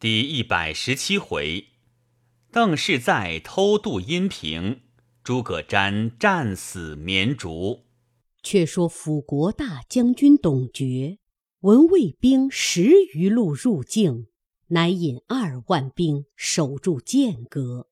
第一百十七回，邓氏在偷渡阴平，诸葛瞻战死绵竹。却说辅国大将军董厥闻魏兵十余路入境，乃引二万兵守住剑阁。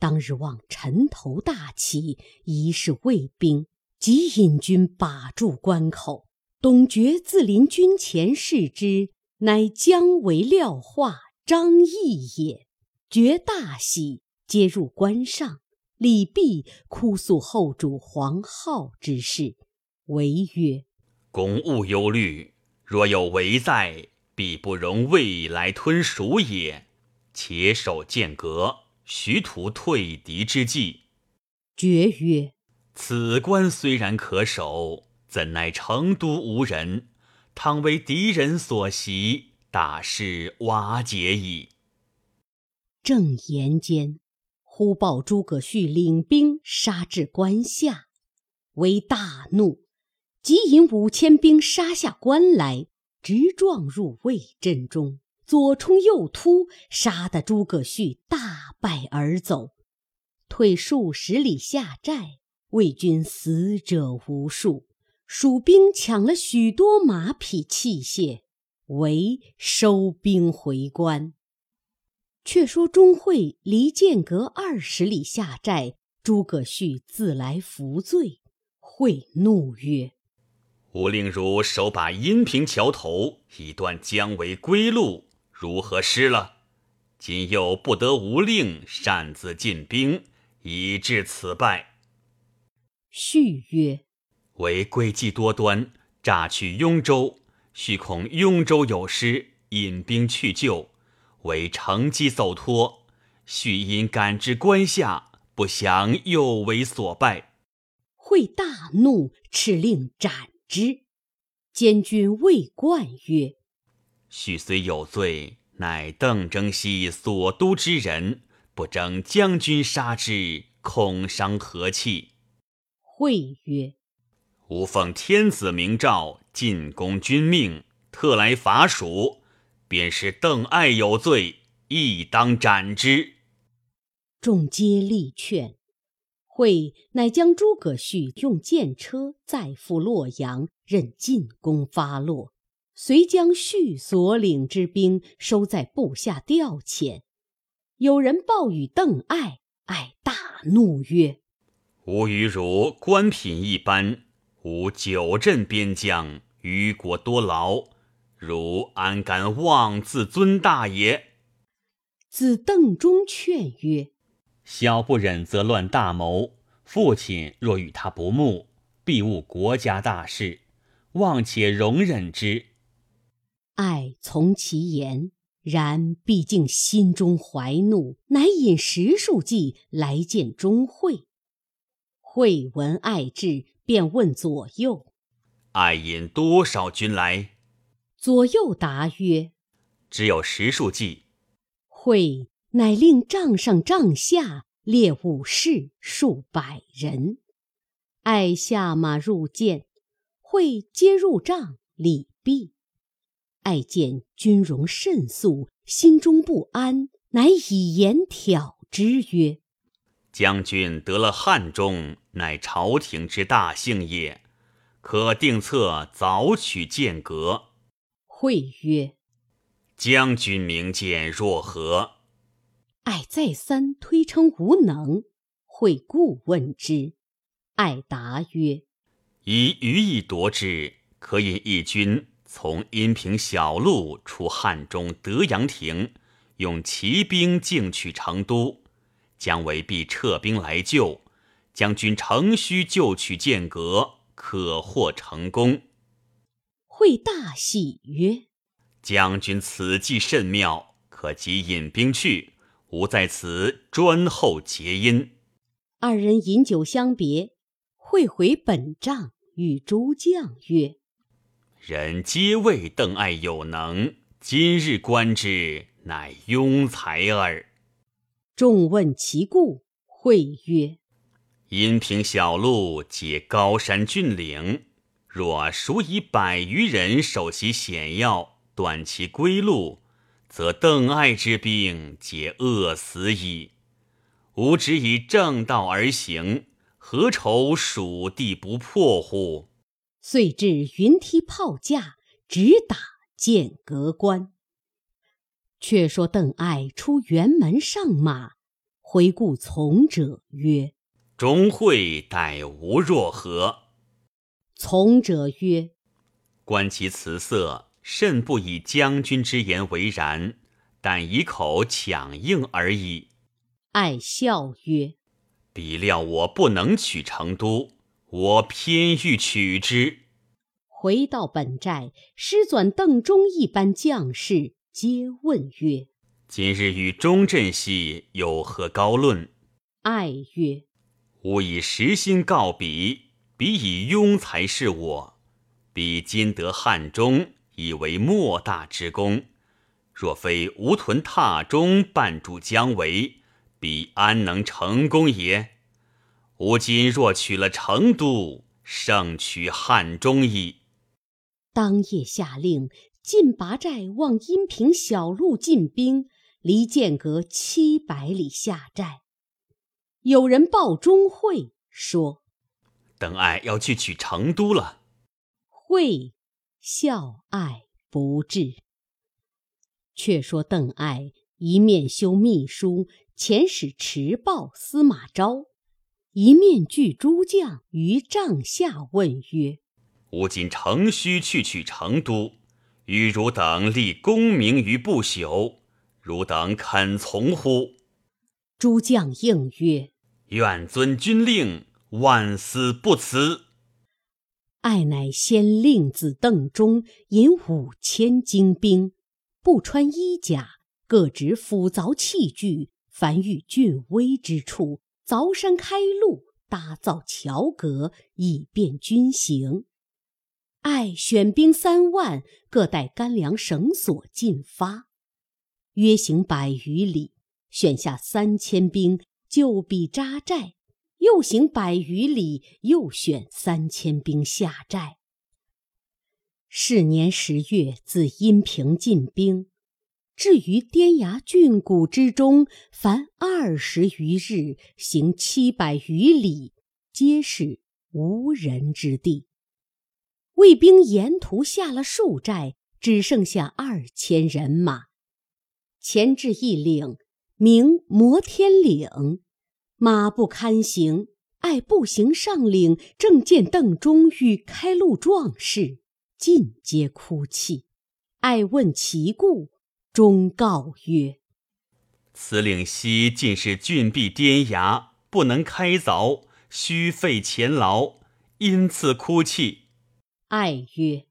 当日望尘头大起，疑是魏兵，即引军把住关口。董厥自临军前视之，乃姜维廖化。张翼也，觉大喜，皆入关上。李泌哭诉后主黄皓之事，为曰：“公勿忧虑，若有为在，必不容魏来吞蜀也。且守剑阁，徐图退敌之计。”绝曰：“此关虽然可守，怎奈成都无人？倘为敌人所袭。”大事瓦解矣。正言间，忽报诸葛绪领兵杀至关下，为大怒，即引五千兵杀下关来，直撞入魏阵中，左冲右突，杀得诸葛绪大败而走。退数十里下寨，魏军死者无数，蜀兵抢了许多马匹器械。为收兵回关。却说钟会离剑阁二十里下寨，诸葛绪自来伏罪。会怒曰：“吾令汝手把阴平桥头，以断姜维归路，如何失了？今又不得吾令，擅自进兵，以致此败。”绪曰：“为诡计多端，诈取雍州。”须恐雍州有失，引兵去救，为乘机走脱。续因赶至关下，不想又为所败。会大怒，敕令斩之。监军魏冠曰：“许虽有罪，乃邓征西所督之人，不争将军杀之，恐伤和气。”会曰：吾奉天子明诏，进宫君命，特来伐蜀。便是邓艾有罪，亦当斩之。众皆力劝。会乃将诸葛绪用箭车载赴洛阳，任进攻发落。遂将绪所领之兵收在部下调遣。有人报与邓艾，艾大怒曰：“吾与汝官品一般。”吾久镇边疆，于国多劳，汝安敢妄自尊大也？子邓忠劝曰：“小不忍则乱大谋，父亲若与他不睦，必误国家大事，望且容忍之。”爱从其言，然毕竟心中怀怒，乃引十数骑来见钟会。会闻爱至。便问左右：“爱引多少军来？”左右答曰：“只有十数骑。”会乃令帐上帐下列武士数百人，爱下马入见，会皆入帐礼毕。爱见军容甚肃，心中不安，乃以言挑之曰：“将军得了汉中。”乃朝廷之大幸也，可定策早取剑阁。会曰：“将军明鉴若何？”爱再三推称无能。会故问之，爱答曰：“以余意夺之，可引一军从阴平小路出汉中德阳亭，用骑兵进取成都，姜维必撤兵来救。”将军乘虚就取剑阁，可获成功。会大喜曰：“将军此计甚妙，可即引兵去，吾在此专候结因。”二人饮酒相别，会回本帐，与诸将曰：“人皆谓邓艾有能，今日观之，乃庸才耳。”众问其故，会曰：阴平小路皆高山峻岭，若数以百余人守其险要，断其归路，则邓艾之兵皆饿死矣。吾只以正道而行，何愁蜀地不破乎？”遂至云梯炮架，直打剑阁关。却说邓艾出辕门上马，回顾从者曰：“钟会逮吾若何？”从者曰：“观其辞色，甚不以将军之言为然，但以口强应而已。”爱笑曰：“彼料我不能取成都，我偏欲取之。”回到本寨，师纂邓忠一般将士。皆问曰：“今日与钟镇系有何高论？”爱曰：“吾以实心告彼，彼以庸才是我。彼今得汉中，以为莫大之功。若非吴屯榻中绊住姜维，彼安能成功也？吾今若取了成都，胜取汉中矣。”当夜下令。进拔寨望阴平小路进兵，离剑阁七百里下寨。有人报钟会说：“邓艾要去取成都了。”会笑爱不至。却说邓艾一面修秘书，遣使持报司马昭，一面聚诸将于帐下问曰：“吾今诚须去取成都。”与汝等立功名于不朽，汝等肯从乎？诸将应曰：“愿遵军令，万死不辞。”爱乃先令子邓忠引五千精兵，不穿衣甲，各执斧凿器具，凡遇峻危之处，凿山开路，搭造桥阁，以便军行。爱选兵三万，各带干粮绳索进发，约行百余里，选下三千兵，就彼扎寨。又行百余里，又选三千兵下寨。是年十月，自阴平进兵，至于滇崖峻谷之中，凡二十余日，行七百余里，皆是无人之地。卫兵沿途下了数寨，只剩下二千人马。前至一岭，名摩天岭，马不堪行。爱步行上岭，正见邓忠与开路壮士，尽皆哭泣。爱问其故，忠告曰：“此岭西尽是峻壁颠崖，不能开凿，须费钱劳，因此哭泣。”爱曰：“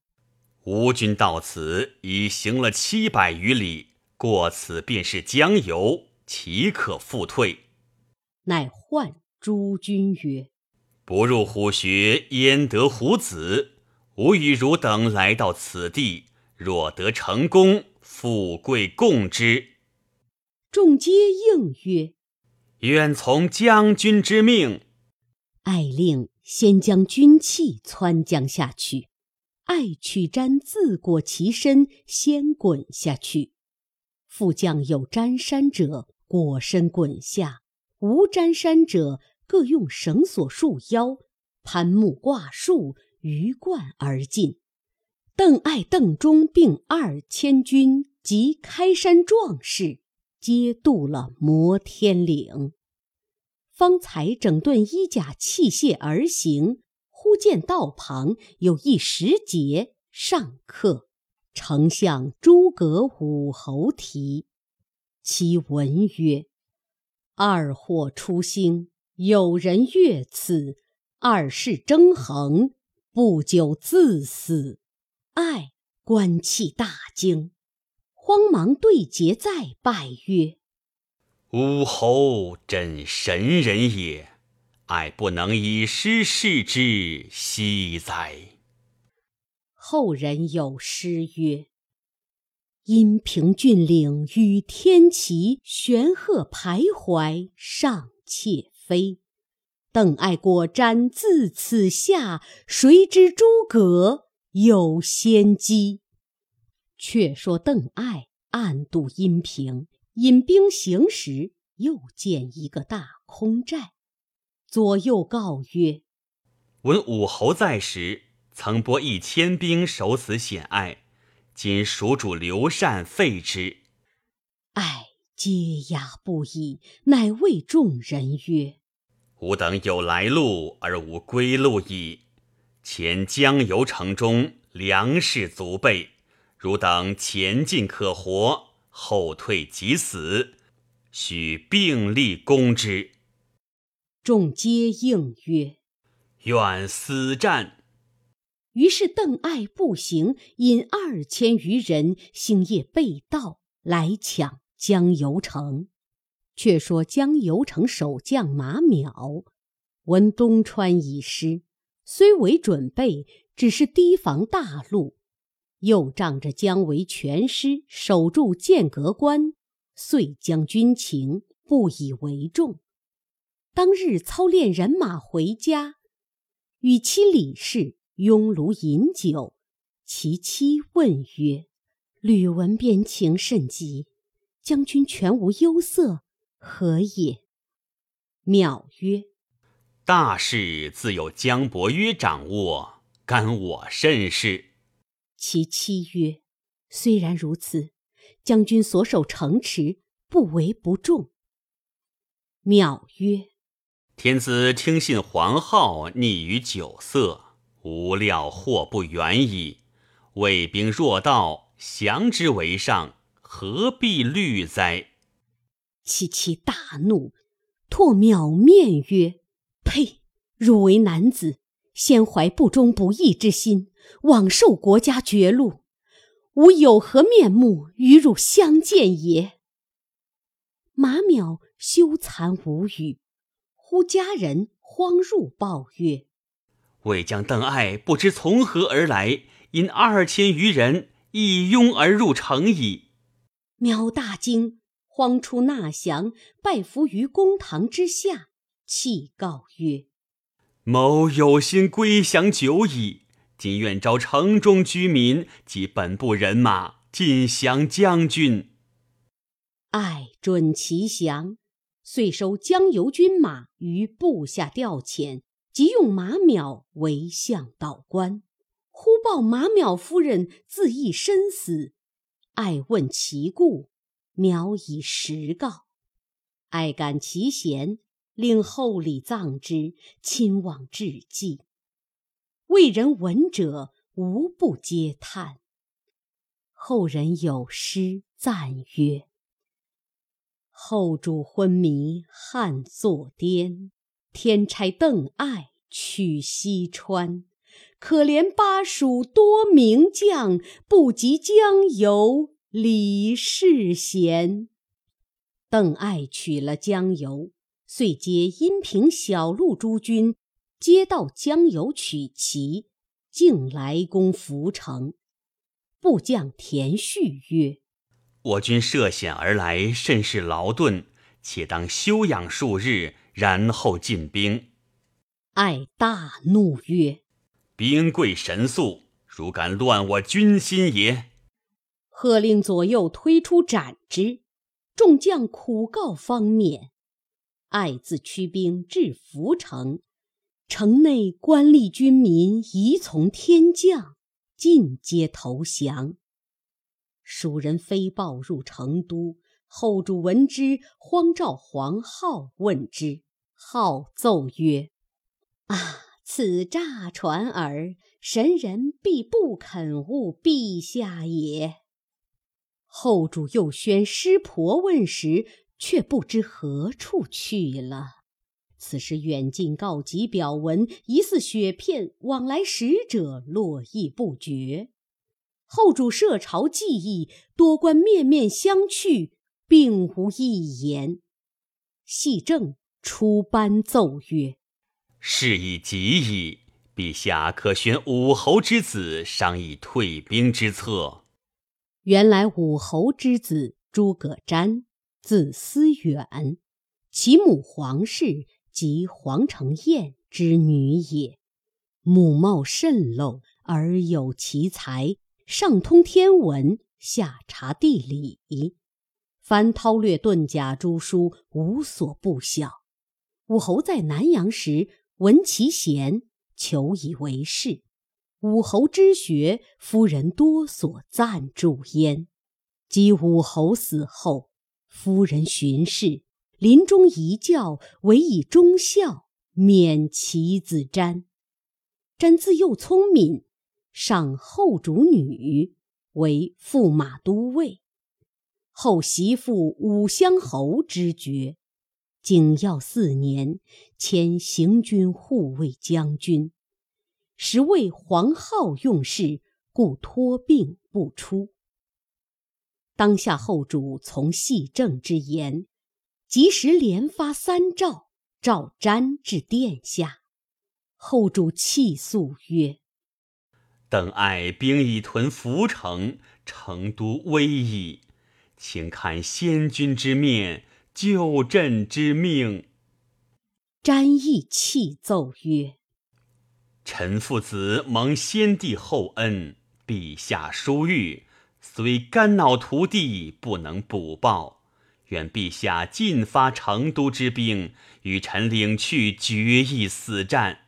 吾军到此已行了七百余里，过此便是江油，岂可复退？”乃唤诸君曰：“不入虎穴，焉得虎子？吾与汝等来到此地，若得成功，富贵共之。”众皆应曰：“愿从将军之命。”爱令。先将军器窜将下去，爱取毡自裹其身，先滚下去。副将有沾衫者，裹身滚下；无沾衫者，各用绳索束腰，攀木挂树，鱼贯而进。邓艾、邓忠并二千军及开山壮士，皆渡了摩天岭。方才整顿衣甲器械而行，忽见道旁有一石碣，上刻“丞相诸葛武侯题”，其文曰：“二火初兴，有人越此；二世争衡，不久自死。”爱观气大惊，慌忙对节再拜曰。武侯真神人也，爱不能以诗示之，惜哉！后人有诗曰：“阴平峻岭与天齐，玄鹤徘徊尚且飞。邓艾果瞻自此下，谁知诸葛有先机？”却说邓艾暗渡阴平，引兵行时，又见一个大空寨。左右告曰：“闻武侯在时，曾拨一千兵守此险隘。今蜀主刘禅废之，爱嗟哑不已，乃谓众人曰：‘吾等有来路而无归路矣。前江油城中粮食足备，汝等前进可活，后退即死，须并力攻之。’”众皆应曰：“愿死战。”于是邓艾步行，引二千余人，星夜被盗，来抢江油城。却说江油城守将马邈，闻东川已失，虽为准备，只是提防大路，又仗着姜维全师守住剑阁关，遂将军情不以为重。当日操练人马回家，与妻李氏拥炉饮酒。其妻问曰：“吕闻边情甚急，将军全无忧色，何也？”邈曰：“大事自有江伯约掌握，干我甚事。”其妻曰：“虽然如此，将军所守城池，不为不重。”邈曰。天子听信黄皓溺于酒色，无料祸不远矣。魏兵若到，降之为上，何必虑哉？其妻大怒，唾邈面曰：“呸！汝为男子，先怀不忠不义之心，枉受国家绝禄。吾有何面目与汝相见也？”马邈羞惭无语。忽家人慌入报曰：“魏将邓艾不知从何而来，因二千余人一拥而入城矣。”苗大惊，慌出纳降，拜伏于公堂之下，泣告曰：“某有心归降久矣，今愿招城中居民及本部人马尽降将军。”艾准其降。遂收江油军马于部下调遣，即用马邈为相导官。忽报马邈夫人自缢身死，爱问其故，邈以实告。爱感其贤，令厚礼葬之，亲往致祭。为人闻者，无不嗟叹。后人有诗赞曰。后主昏迷汉作颠，天差邓艾取西川。可怜巴蜀多名将，不及江油李世贤。邓艾取了江油，遂接阴平小路诸军，皆到江油取齐，竟来攻涪城。部将田旭曰。我军涉险而来，甚是劳顿，且当休养数日，然后进兵。艾大怒曰：“兵贵神速，如敢乱我军心也！”喝令左右推出斩之。众将苦告方免。艾自驱兵至涪城，城内官吏军民疑从天降，尽皆投降。蜀人飞报入成都，后主闻之，慌召黄皓问之。号奏曰：“啊，此诈传耳，神人必不肯误陛下也。”后主又宣师婆问时，却不知何处去了。此时远近告急表文，疑似雪片，往来使者络绎不绝。后主设朝记忆，多官面面相觑，并无一言。系正出班奏曰：“事已急矣，陛下可选武侯之子，商议退兵之策。”原来武侯之子诸葛瞻，字思远，其母黄氏即黄承彦之女也。母貌甚陋，而有奇才。上通天文，下察地理，凡韬略遁甲诸书，无所不晓。武侯在南阳时，闻其贤，求以为士。武侯之学，夫人多所赞助焉。及武侯死后，夫人巡视，临终遗教，唯以忠孝，免其子瞻。瞻自幼聪明，上后主女，为驸马都尉。后袭父武乡侯之爵，景耀四年，迁行军护卫将军。时为黄皓用事，故托病不出。当下后主从细政之言，及时连发三诏，召瞻至殿下。后主泣诉曰：“邓艾兵已屯涪城，成都危矣，请看先君之面，救朕之命。”瞻亦泣奏曰：臣父子蒙先帝厚恩，陛下殊遇，虽肝脑涂地，不能补报。愿陛下尽发成都之兵，与臣领去决一死战。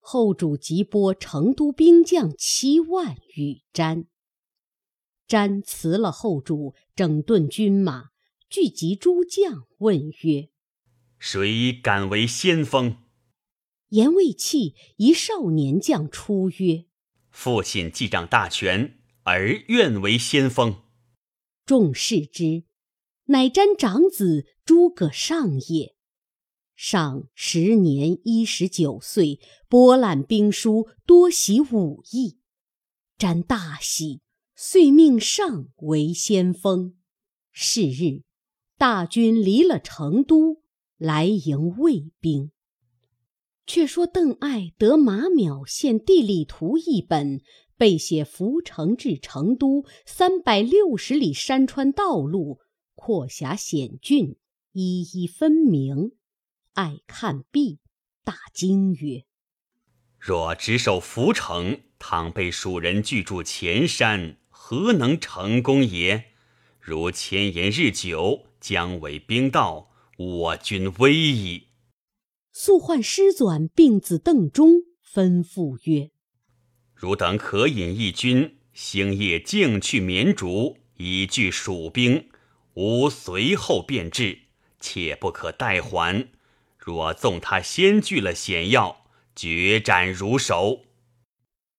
后主即拨成都兵将七万与詹，詹辞了后主，整顿军马，聚集诸将，问曰：“谁敢为先锋？”言未弃，一少年将出曰：“父亲既掌大权，儿愿为先锋。”众视之，乃瞻长子诸葛尚也。尚时年一十九岁，博览兵书，多习武艺。瞻大喜，遂命尚为先锋。是日，大军离了成都，来迎魏兵。却说邓艾得马邈献地理图一本，背写涪城至成都三百六十里山川道路，阔狭险峻，一一分明。艾看毕，大惊曰：“若只守涪城，倘被蜀人拒住前山，何能成功也？如千言日久，将为兵道，我军危矣。”速唤师纂并子邓忠，吩咐曰：“汝等可引一军，星夜径去绵竹，以拒蜀兵。吾随后便至，切不可怠缓。若纵他先据了险要，决斩如首。”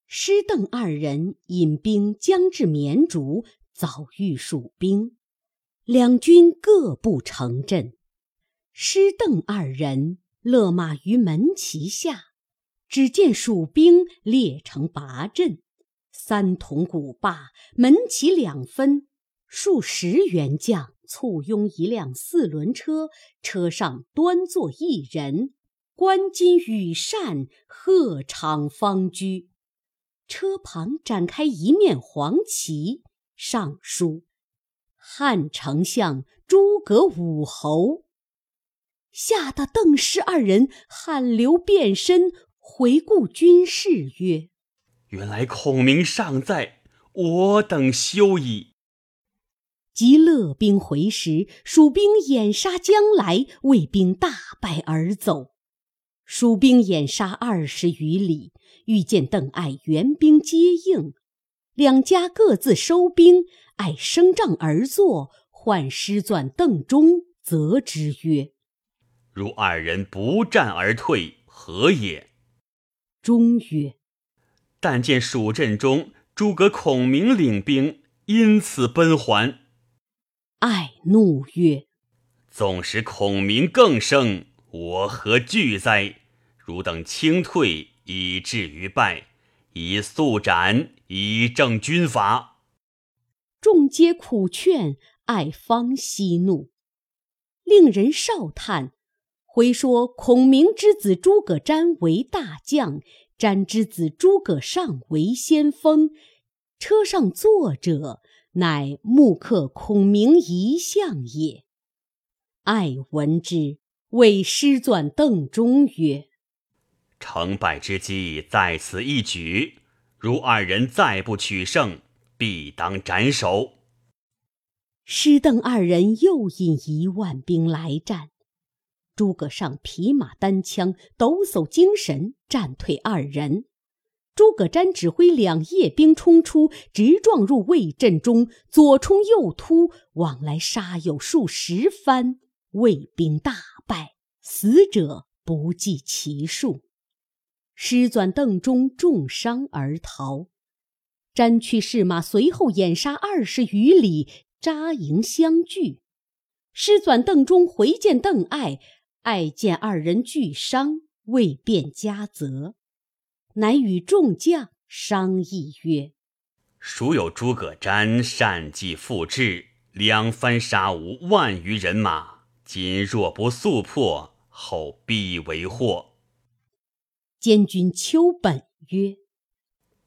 师邓二人引兵将至绵竹，早遇蜀兵，两军各不成阵。师邓二人。勒马于门旗下，只见蜀兵列成八阵，三筒鼓罢，门旗两分，数十员将簇拥一辆四轮车，车上端坐一人，冠巾羽扇，鹤氅方居。车旁展开一面黄旗，上书“汉丞相诸葛武侯”。吓得邓氏二人汗流遍身，回顾军事曰：“原来孔明尚在，我等休矣。”及勒兵回时，蜀兵掩杀将来，魏兵大败而走。蜀兵掩杀二十余里，遇见邓艾援兵接应，两家各自收兵。艾升帐而坐，唤师纂、邓忠，则之曰：如二人不战而退，何也？忠曰：“但见蜀阵中诸葛孔明领兵，因此奔还。”爱怒曰：“纵使孔明更胜，我何惧哉？汝等轻退，以至于败，以速斩，以正军法。”众皆苦劝，爱方息怒，令人少叹。回说孔明之子诸葛瞻为大将，瞻之子诸葛尚为先锋。车上坐者乃木刻孔明遗像也。爱闻之，谓师纂邓忠曰：“成败之机在此一举，如二人再不取胜，必当斩首。施邓二人又引一万兵来战，诸葛尚匹马单枪，抖擞精神，战退二人。诸葛瞻指挥两叶兵冲出，直撞入魏阵中，左冲右突，往来杀有数十番，魏兵大败，死者不计其数。师转、邓忠重伤而逃，瞻驱士马随后掩杀二十余里，扎营相聚。师转、邓忠回见邓艾，艾见二人俱伤，未便加责。乃与众将商议曰：“孰有诸葛瞻善计复制，两番杀无万余人马？今若不速破，后必为祸。”监军丘本曰：“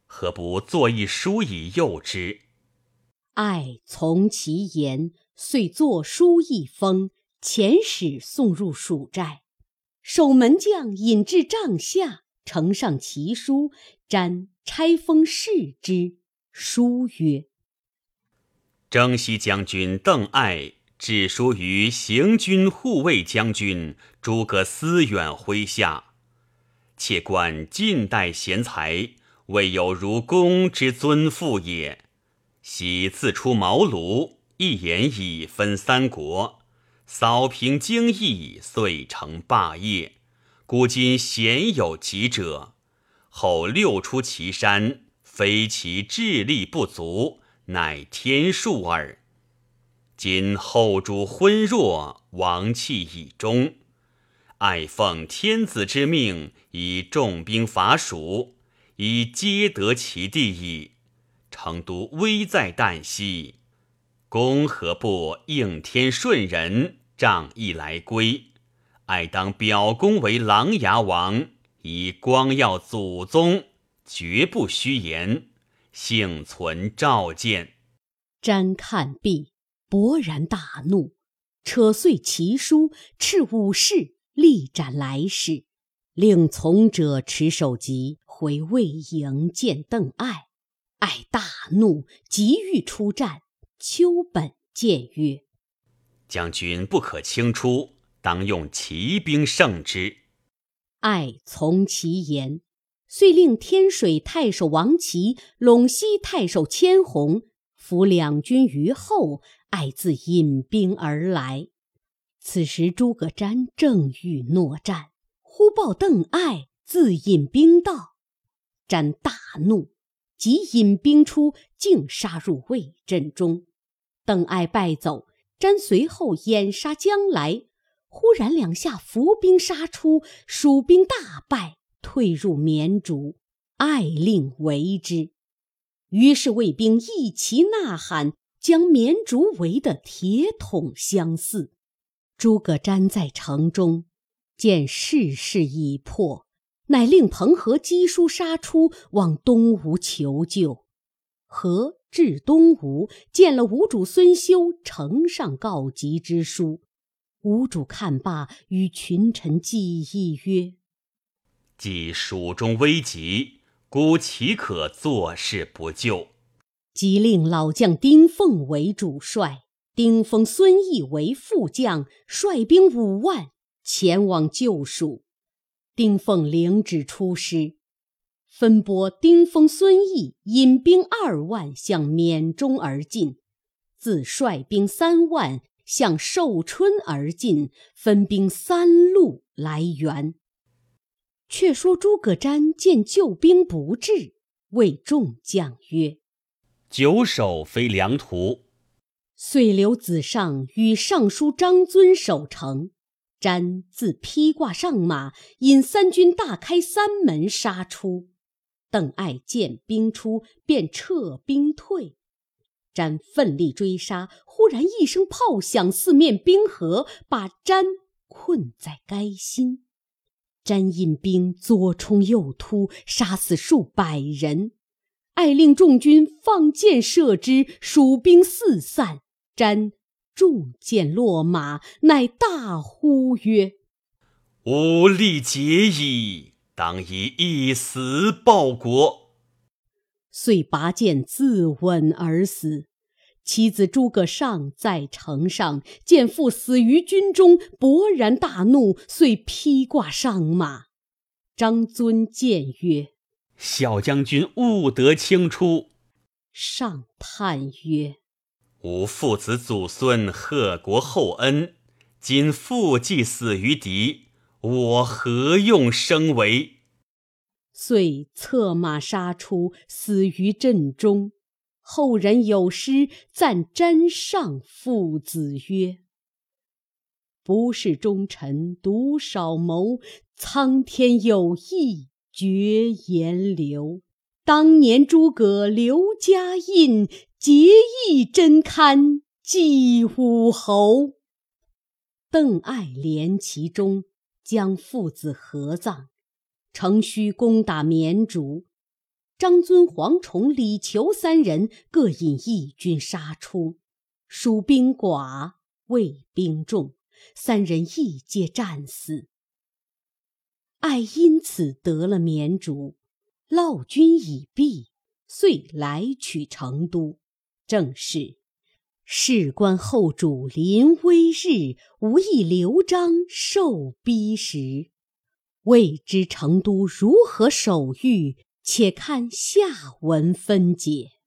何不作一书以诱之？”爱从其言，遂作书一封，遣使送入蜀寨。守门将引至帐下。呈上其书，瞻拆封视之。书曰：“征西将军邓艾致书于行军护卫将军诸葛思远麾下，且观近代贤才，未有如公之尊父也。喜自出茅庐，一言以分三国，扫平荆益，遂成霸业。”古今鲜有疾者，后六出祁山，非其智力不足，乃天数耳。今后主昏弱，王气已终，爱奉天子之命，以重兵伐蜀，已皆得其地矣。成都危在旦夕，公何不应天顺人，仗义来归？爱当表功为琅琊王，以光耀祖宗，绝不虚言。幸存召见。瞻看毕，勃然大怒，扯碎其书，斥武士力斩来使，令从者持首级回魏营见邓艾。艾大怒，急欲出战。丘本谏曰：“将军不可轻出。”当用骑兵胜之。艾从其言，遂令天水太守王琦、陇西太守千红伏两军于后。艾自引兵而来。此时诸葛瞻正欲诺战，忽报邓艾自引兵到。瞻大怒，即引兵出，竟杀入魏阵中。邓艾败走，瞻随后掩杀将来。忽然两下伏兵杀出，蜀兵大败，退入绵竹。艾令为之，于是魏兵一齐呐喊，将绵竹围得铁桶相似。诸葛瞻在城中，见势势已破，乃令彭和击书杀出，往东吴求救。和至东吴，见了吴主孙休呈上告急之书。吴主看罢，与群臣计议曰：“既蜀中危急，孤岂可坐视不救？”即令老将丁奉为主帅，丁奉、孙毅为副将，率兵五万前往救蜀。丁奉领旨出师，分拨丁封、孙毅引兵二万向缅中而进，自率兵三万。向寿春而进，分兵三路来援。却说诸葛瞻见救兵不至，谓众将曰：“久守非良图。”遂留子尚与尚书张遵守城。瞻自披挂上马，引三军大开三门杀出。邓艾见兵出，便撤兵退。瞻奋力追杀，忽然一声炮响，四面冰河，把瞻困在垓心。瞻引兵左冲右突，杀死数百人。艾令众军放箭射之，蜀兵四散。瞻中箭落马，乃大呼曰：“吾力竭矣，当以一死报国。”遂拔剑自刎而死。妻子诸葛尚在城上见父死于军中，勃然大怒，遂披挂上马。张遵谏曰：“小将军勿得轻出。”上叹曰：“吾父子祖孙贺国厚恩，今父既死于敌，我何用生为？”遂策马杀出，死于阵中。后人有诗赞詹上父子曰：“不是忠臣独少谋，苍天有意绝颜流。当年诸葛刘家印，结义真堪祭武侯。”邓艾连其中，将父子合葬，程须攻打绵竹。张遵、黄崇、李求三人各引义军杀出，蜀兵寡，魏兵众，三人亦皆战死。艾因此得了绵竹，烙军已毕，遂来取成都。正是事关后主临危日，无意刘璋受逼时。未知成都如何守御？且看下文分解。